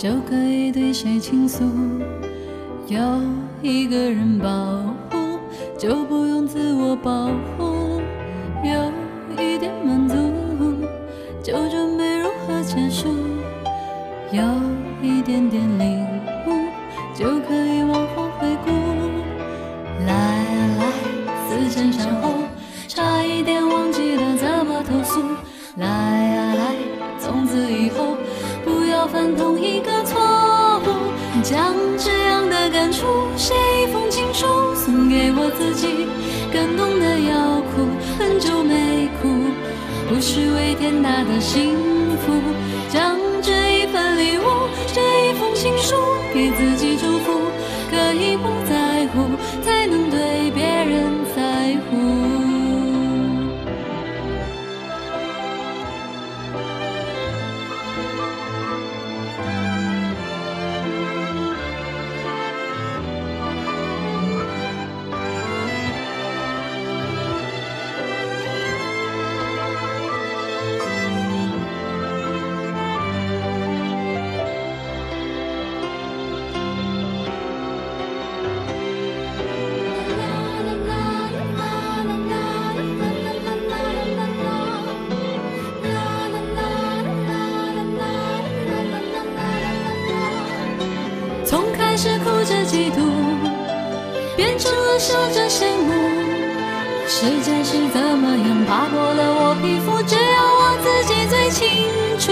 就可以对谁倾诉；有一个人保护，就不用自我保护；有一点满足，就准备如何结束；有一点点领悟，就可出写一封情书，送给我自己，感动的要哭，很久没哭，不是为天大的幸福。将这一份礼物，这一封情书，给自己祝福，着嫉妒，变成了笑着羡慕。世界是怎么样爬过了我皮肤，只有我自己最清楚。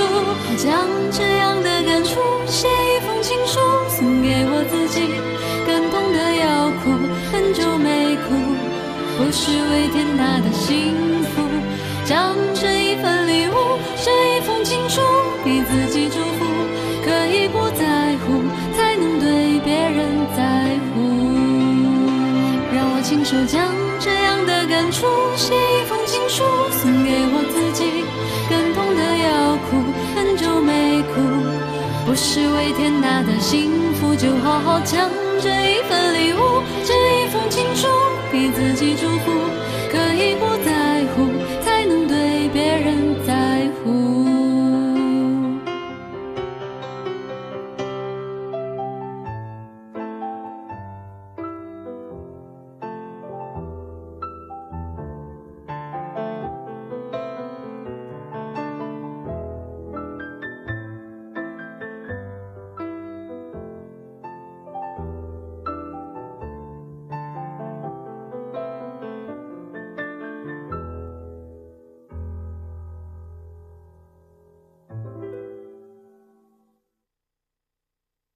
将这样的感触写一封情书，送给我自己，感动的要哭，很久没哭，不失为天大的幸福。将这一份礼物，这一封情书，给自己亲手将这样的感触写一封情书，送给我自己，感动的要哭，很久没哭，不是为天大的幸福，就好好将这一份礼物，这一封情书，给自己祝福，